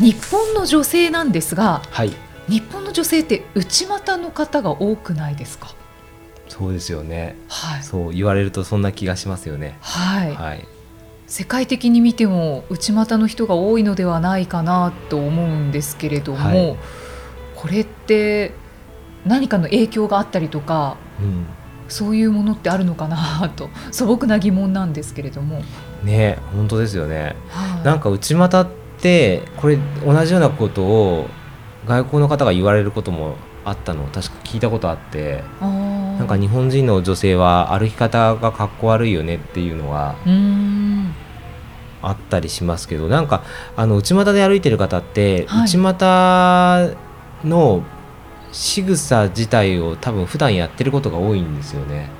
日本の女性なんですが、はい、日本の女性って内股の方が多くないですか？そうですよね、はい、そう言われるとそんな気がしますよね。はい、はい、世界的に見ても内股の人が多いのではないかなと思うんですけれども、はい、これって何かの影響があったりとか、うん、そういうものってあるのかなと 素朴な疑問なんですけれども。ね本当ですよね、はい、なんか内股ってこれ同じようなことを外国の方が言われることもあったのを確か聞いたことあってなんか日本人の女性は歩き方がかっこ悪いよねっていうのはあったりしますけどなんかあの内股で歩いてる方って、はい、内股の仕草自体を多分普段やってることが多いんですよね。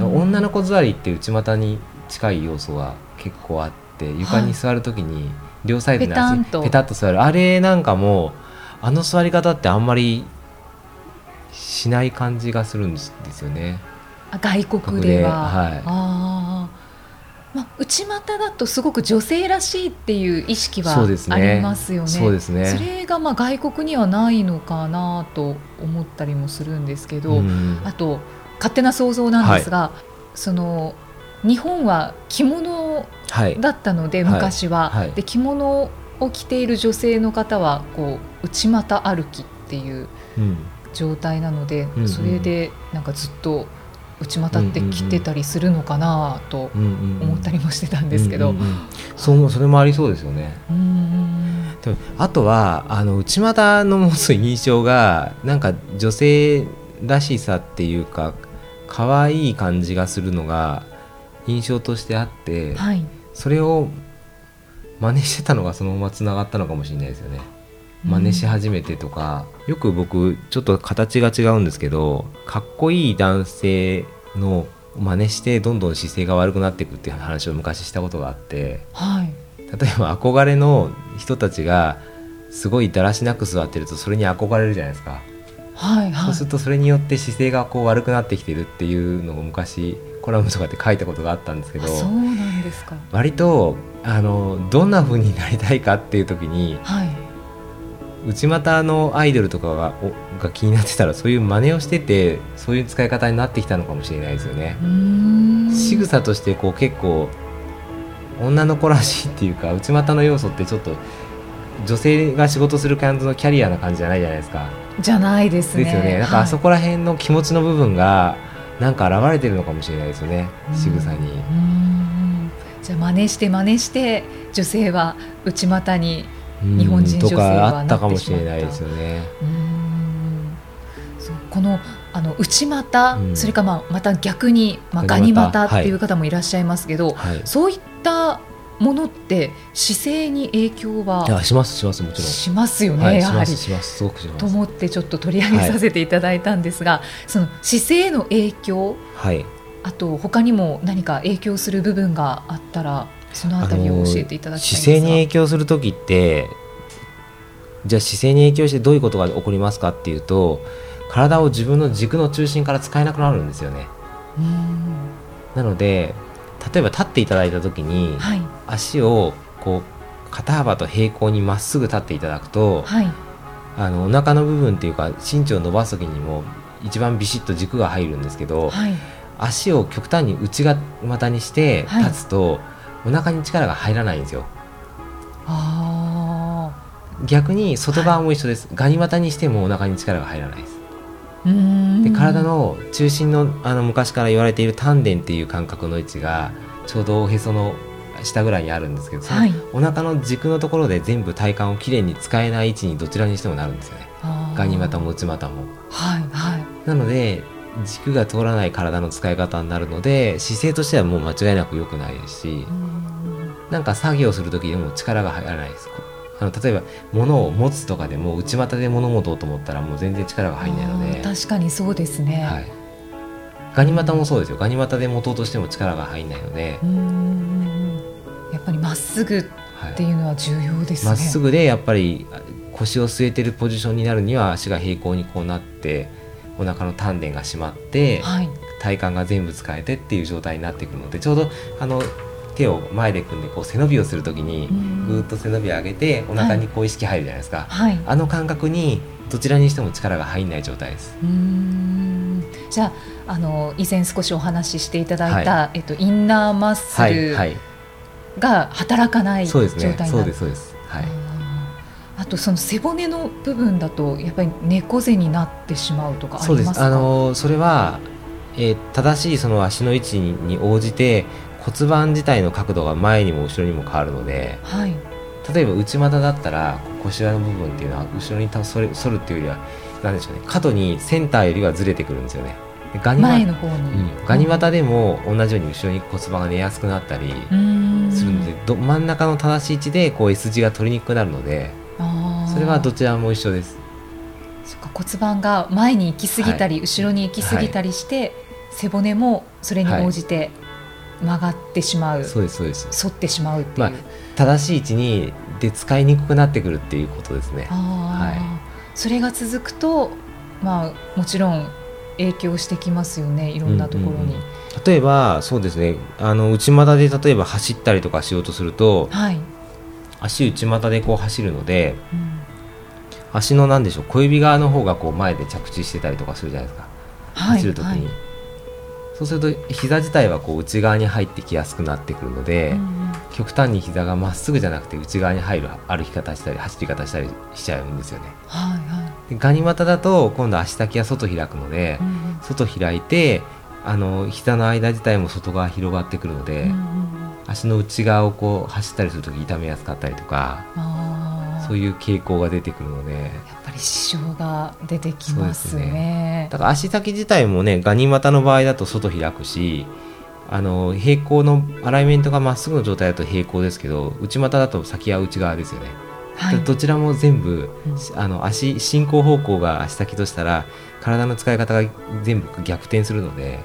女の子座りって内股に近い要素は結構あって床に座る時に両サイドに足ペタッと座る。あれなんかもあの座り方ってあんまりしない感じがするんですよね。外国では、はい、あまあ、内股だとすごく女性らしいっていう意識はありますよね。そうですね。それがまあ外国にはないのかなと思ったりもするんですけど、あと勝手な想像なんですが、はい、その日本は着物だったので、はい、昔は、はい、で着物を着ている女性の方はこう内股歩きっていう状態なので、うん、それでなんかずっと内股って着てたりするのかなと思ったりもしてたんですけど、そうそれもありそうですよね。でもあとはあの内股の持つ印象がなんか女性らしさっていうか可愛い感じがするのが印象としてあって、はい、それを真似してたのがそのままつながったのかもしれないですよね。真似し始めてとか、うん、よく僕ちょっと形が違うんですけどかっこいい男性の真似してどんどん姿勢が悪くなっていくっていう話を昔したことがあって、はい、例えば憧れの人たちがすごいだらしなく座ってるとそれに憧れるじゃないですか。はいはい、そうするとそれによって姿勢がこう悪くなってきてるっていうのを昔コラムとかで書いたことがあったんですけどそうなんですか割とあのどんなふうになりたいかっていう時に、はい、内股のアイドルとかがが気になってたらそういう真似をしててそういう使い方になってきたのかもしれないですよね。仕草としてこう結構女の子らしいっていうか内股の要素ってちょっと女性が仕事する感じのキャリアな感じじゃないじゃないですか。じゃないですね。ですよね。なんかあそこら辺の気持ちの部分がなんか現れてるのかもしれないですよね。仕草に。じゃあ真似して真似して女性は内股に日本人女性はあったかもしれないですよね。このあの内股、うん、それかまあまた逆に、まあ、ガニ股っていう方もいらっしゃいますけど、はい、そういったものって姿勢に影響はしますしますもちろん。しますよね、はい、やはり。しますす。ごくします。と思ってちょっと取り上げさせていただいたんですが、はい、その姿勢への影響、はい、あと他にも何か影響する部分があったらそのあたりを教えていただきたい姿勢に影響する時ってじゃあ姿勢に影響してどういうことが起こりますかっていうと体を自分の軸の中心から使えなくなるんですよね。なので例えば立っていただいた時に、はい、足をこう肩幅と平行にまっすぐ立っていただくと、はい、あのお腹の部分っていうか身長を伸ばす時にも一番ビシッと軸が入るんですけど、はい、足を極端に内股にして立つと、お腹に力が入らないんですよ。逆に外側も一緒です、ガニ股にしてもお腹に力が入らないです。で体の中心のあの昔から言われている丹田っていう感覚の位置がちょうどおへその下ぐらいにあるんですけど、そのお腹の軸のところで全部体幹をきれいに使えない位置にどちらにしてもなるんですよね。ガニ股も内股も。はいはい、なので軸が通らない体の使い方になるので姿勢としてはもう間違いなく良くないですしなんか作業する時でも力が入らないですあの例えば物を持つとかでも内股で物持とうと思ったらもう全然力が入んないので。確かにそうですね、はい、ガニ股もそうですよ。ガニ股で持とうとしても力が入んないので。やっぱりまっすぐっていうのは重要ですね。ま、っすぐでやっぱり腰を据えてるポジションになるには足が平行にこうなってお腹の丹田が締まって、はい、体幹が全部使えてっていう状態になってくるのでちょうどあの手を前で組んでこう背伸びをするときにぐっと背伸び上げてお腹にこう意識入るじゃないですか、はい、あの感覚にどちらにしても力が入んない状態です。うん。じゃああの以前少しお話ししていただいた、はい、えっと、インナーマッスルが働かない状態になる、はい、そうですそうです。はい。あとその背骨の部分だとやっぱり猫背になってしまうとかありますか？あのそれは、えー、正しいその足の位置に応じて骨盤自体の角度が前にも後ろにも変わるので、はい、例えば内股だったら腰の部分っていうのは後ろに反る反るっていうよりは何でしょうね角にセンターよりはずれてくるんですよね。ガニ前の方に、うん、ガニ股でも同じように後ろに骨盤が寝やすくなったりするのでど真ん中の正しい位置でこう S 字が取りにくくなるのでそれはどちらも一緒です。そっか骨盤が前に行き過ぎたり、はい、後ろに行き過ぎたりして、はい、背骨もそれに応じて曲がってしまう、そうですそうです。反ってしまうっていう、まあ、正しい位置にで使いにくくなってくるっていうことですね。はい、それが続くと、まあ、もちろん影響してきますよねいろんなところに。うんうんうん、例えばそうですね。あの内股で例えば走ったりとかしようとすると、はい、足内股でこう走るので、うん、足のなんでしょう小指側の方がこう前で着地してたりとかするじゃないですか、はい、走る時に。はいそうすると膝自体はこう内側に入ってきやすくなってくるので、うん、極端に膝がまっすぐじゃなくて内側に入る歩き方したり走り方したりしちゃうんですよね。はいはい、ガニ股だと今度足先が外開くので、うん、外開いてあの膝の間自体も外側広がってくるので、うん、足の内側をこう走ったりする時痛めやすかったりとか。そういう傾向が出てくるのでやっぱり支障が出てきますね、ね、だから足先自体もねガニ股の場合だと外開くしあの平行のアライメントがまっすぐの状態だと平行ですけど内股だと先は内側ですよね、はい、どちらも全部、うん、あの足進行方向が足先としたら体の使い方が全部逆転するので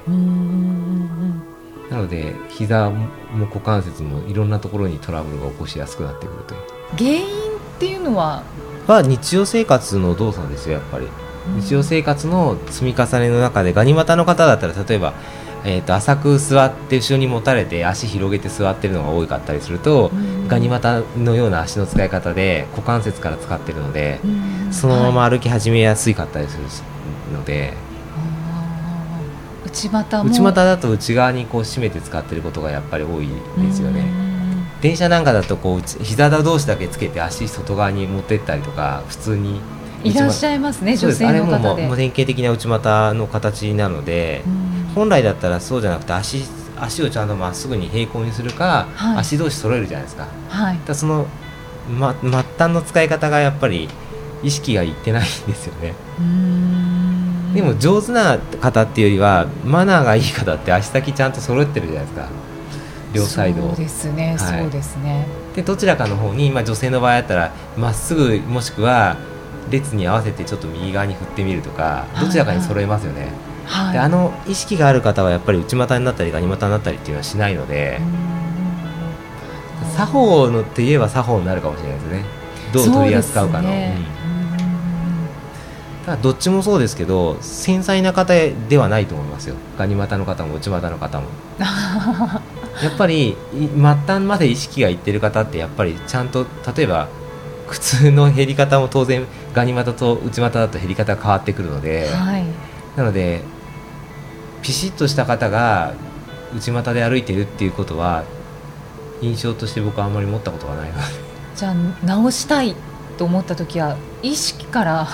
なので膝も股関節もいろんなところにトラブルが起こしやすくなってくるという。原因っていうのはは日常生活の動作ですよやっぱり、日常生活の積み重ねの中でガニ股の方だったら例えば、えーと、浅く座って後ろに持たれて足広げて座ってるのが多かったりすると、ガニ股のような足の使い方で股関節から使ってるので、そのまま歩き始めやすいかったりするので。内股内股だと内側にこう締めて使ってることがやっぱり多いですよね。電車なんかだとこう膝同士だけつけて足外側に持ってったりとか普通にいらっしゃいますね女性の方で。あれも典型的な内股の形なので、本来だったらそうじゃなくて足足をちゃんとまっすぐに平行にするか、はい、足同士揃えるじゃないですか,、はい、だその、ま、末端の使い方がやっぱり意識がいってないんですよね。でも上手な方っていうよりはマナーがいい方って足先ちゃんと揃ってるじゃないですか両サイド。そうですね、はい、そうですね。でどちらかの方に、まあ、女性の場合だったらまっすぐもしくは列に合わせてちょっと右側に振ってみるとかどちらかに揃えますよね、はい、であの意識がある方はやっぱり内股になったりガニ股になったりっていうのはしないので作法のって言えば作法になるかもしれないですね。どう取り扱うかの。だどっちもそうですけど繊細な方ではないと思いますよ。ガニ股の方も内股の方も やっぱり末端まで意識がいってる方ってやっぱりちゃんと例えば靴の減り方も当然ガニ股と内股だと減り方が変わってくるので、はい、なのでピシッとした方が内股で歩いてるっていうことは印象として僕はあんまり持ったことがないので。じゃあ直したいと思った時は意識から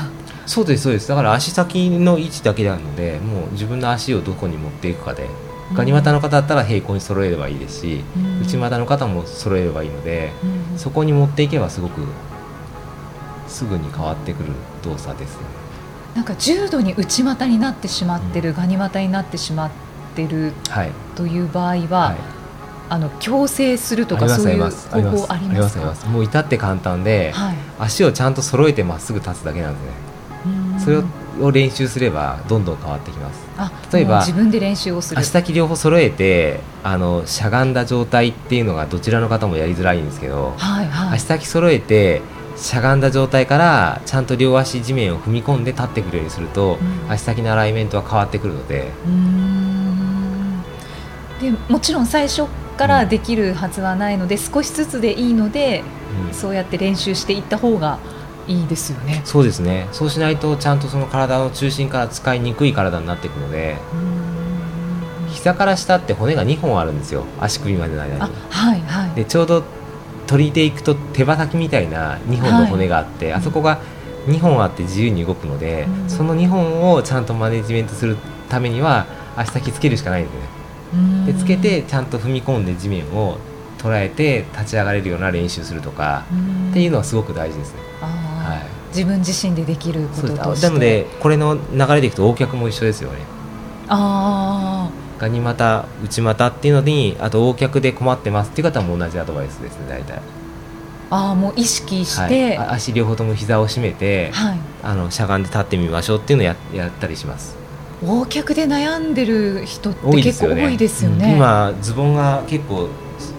そうですそうです。だから足先の位置だけなのでもう自分の足をどこに持っていくかでガニ股の方だったら平行に揃えればいいですし、うん、内股の方も揃えればいいので、うん、そこに持っていけばすごくすぐに変わってくる動作です、なんか重度に内股になってしまってる、うん、ガニ股になってしまってる、はい、という場合は、はい、あの矯正するとかそういう方法ありますか？もう至って簡単で、はい、足をちゃんと揃えてまっすぐ立つだけなんですね。それを練習すればどんどん変わってきます。例えば自分で練習をする。足先両方揃えてあのしゃがんだ状態っていうのがどちらの方もやりづらいんですけど、はいはい、足先揃えてしゃがんだ状態からちゃんと両足地面を踏み込んで立ってくるようにすると、うん、足先のアライメントは変わってくるので。でもちろん最初からできるはずはないので、うん、少しずつでいいので、うん、そうやって練習していった方がいいですよね。そうですね。そうしないとちゃんとその体の中心から使いにくい体になっていくので膝から下って骨が2本あるんですよ。足首までの間に、はいはい、でちょうど取り手いくと手羽先みたいな2本の骨があって、はい、あそこが2本あって自由に動くので、うん、その2本をちゃんとマネジメントするためには足先つけるしかないんですね。でつけてちゃんと踏み込んで地面を捉えて立ち上がれるような練習するとかっていうのはすごく大事ですね。はい、自分自身でできることとして。なのでこれの流れでいくと O 脚も一緒ですよね。ああガニ股内股っていうのにあと O 脚で困ってますっていう方も同じアドバイスですね大体。ああもう意識して、はい、足両方とも膝を締めて、はい、あのしゃがんで立ってみましょうっていうのをややったりします。横脚で悩んでる人って結構多いですよね、ねうん、今ズボンが結構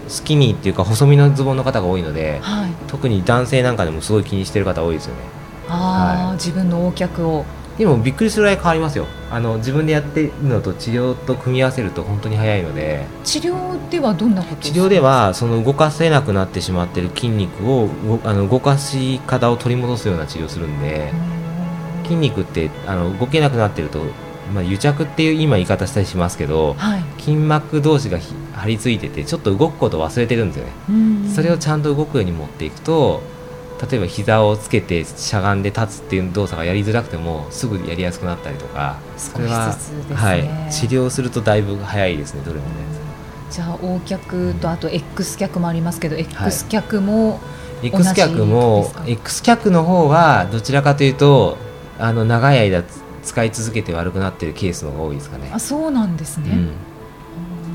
スキニーっていうか細身のズボンの方が多いので、はい、特に男性なんかでもすごい気にしてる方多いですよねああ、はい、自分の横脚を。でもびっくりするぐらい変わりますよ。あの自分でやってるのと治療と組み合わせると本当に早いので。治療ではどんなこと治療ではその動かせなくなってしまっている筋肉をあの動かし方を取り戻すような治療をするんで。筋肉ってあの動けなくなってると、まあ、癒着っていう今言い方したりしますけど、はい、筋膜同士が張り付いててちょっと動くことを忘れてるんですよね。それをちゃんと動くように持っていくと例えば膝をつけてしゃがんで立つっていう動作がやりづらくてもすぐやりやすくなったりとかそれは、ね、はい、治療するとだいぶ早いですねどれもね。じゃあ O 脚とあと X 脚もありますけど、X 脚も X 脚も X 脚の方はどちらかというとあの長い間使い続けて悪くなっているケースの方が多いですかね。あそうなんですね、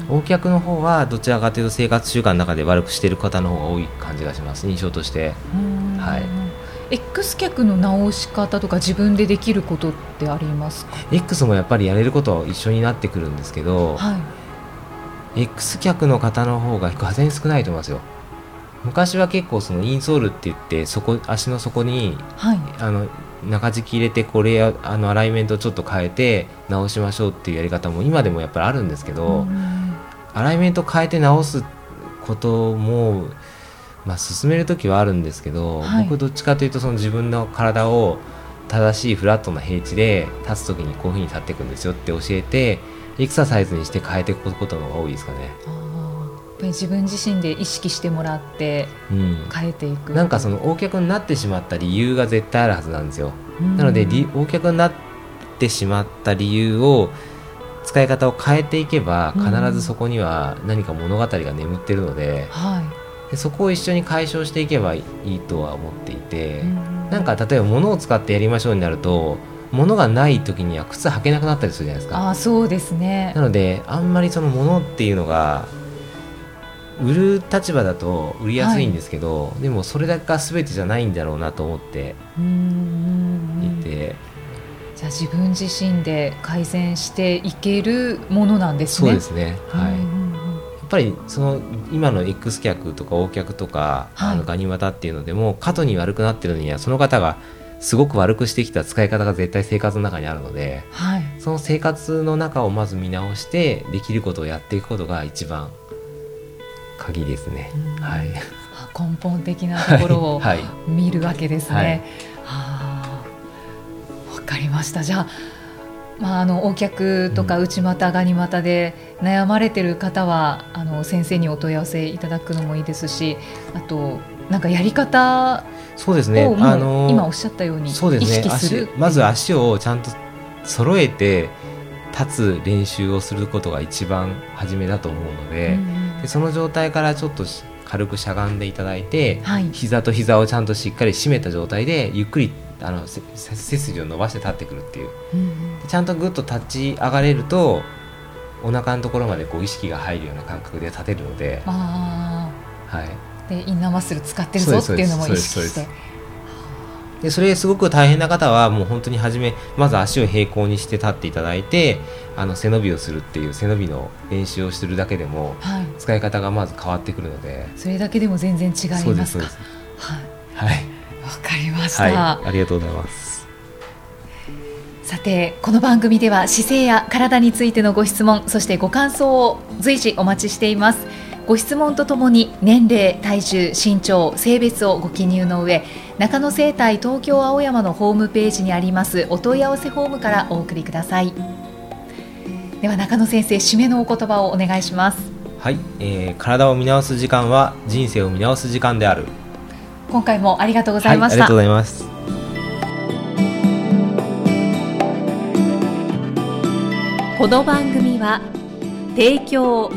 うん。お客の方はどちらかというと生活習慣の中で悪くしている方の方が多い感じがします印象として。はい。X 客の直し方とか自分でできることってありますか？X もやっぱりやれることは一緒になってくるんですけど、はい、X 客の方の方ががぜ少ないと思いますよ。昔は結構そのインソールって言ってそこ足の底に、はい、あの中敷き入れてこれあのアライメントちょっと変えて直しましょうっていうやり方も今でもやっぱりあるんですけど、アライメント変えて直すこともまあ、進める時はあるんですけど、はい、僕どっちかというとその自分の体を正しいフラットな平地で立つ時にこういうふうに立っていくんですよって教えてエクササイズにして変えていくことの方が多いですかね。やっぱり自分自身で意識してもらって変えていく、うん、なんかその大脚になってしまった理由が絶対あるはずなんですよ、なので大脚になってしまった理由を使い方を変えていけば必ずそこには何か物語が眠ってるので、はいでそこを一緒に解消していけばいいとは思っていて、ん、なんか例えば物を使ってやりましょうになると物がない時には靴履けなくなったりするじゃないですか。あそうですね。なのであんまりその物っていうのが売る立場だと売りやすいんですけど、はい、でもそれだけが全てじゃないんだろうなと思っていて。じゃあ自分自身で改善していけるものなんですね。そうですね。はい。っぱりその今の X 脚とか O 脚とか、はい、あのガニ股っていうのでも過度に悪くなってるのにはその方がすごく悪くしてきた使い方が絶対生活の中にあるので、はい、その生活の中をまず見直してできることをやっていくことが一番鍵ですね。はい、根本的なところを 見るわけですね。はい、はあ、わかりました。じゃあまあ、あのお客とか内股、ガニ股で悩まれてる方はあの先生にお問い合わせいただくのもいいですしあとなんかやり方そうですね。あの今おっしゃったように意識する、ね、まず足をちゃんと揃えて立つ練習をすることが一番初めだと思うのでうん、でその状態からちょっと軽くしゃがんでいただいて、はい、膝と膝をちゃんとしっかり締めた状態でゆっくりあの背筋を伸ばして立ってくるっていう、うん、ちゃんとぐっと立ち上がれるとお腹のところまでこう意識が入るような感覚で立てるので、はい、でインナーマッスル使ってるぞっていうのも意識して。でそれすごく大変な方はもう本当に初めまず足を平行にして立っていただいてあの背伸びをするっていう背伸びの練習をするだけでも、はい、使い方がまず変わってくるので。それだけでも全然違いますか？はい、はい、かりました、はい、ありがとうございます。さてこの番組では姿勢や体についてのご質問そしてご感想を随時お待ちしています。ご質問とともに年齢、体重、身長、性別をご記入の上中野生態東京青山のホームページにありますお問い合わせフォームからお送りください。では中野先生締めのお言葉をお願いします。はい、えー、体を見直す時間は人生を見直す時間である今回もありがとうございました、はい、ありがとうございますこの番組は提供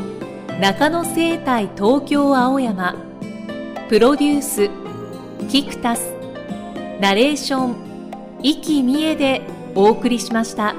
中野生態東京青山プロデュースキクタスナレーション生きみえでお送りしました。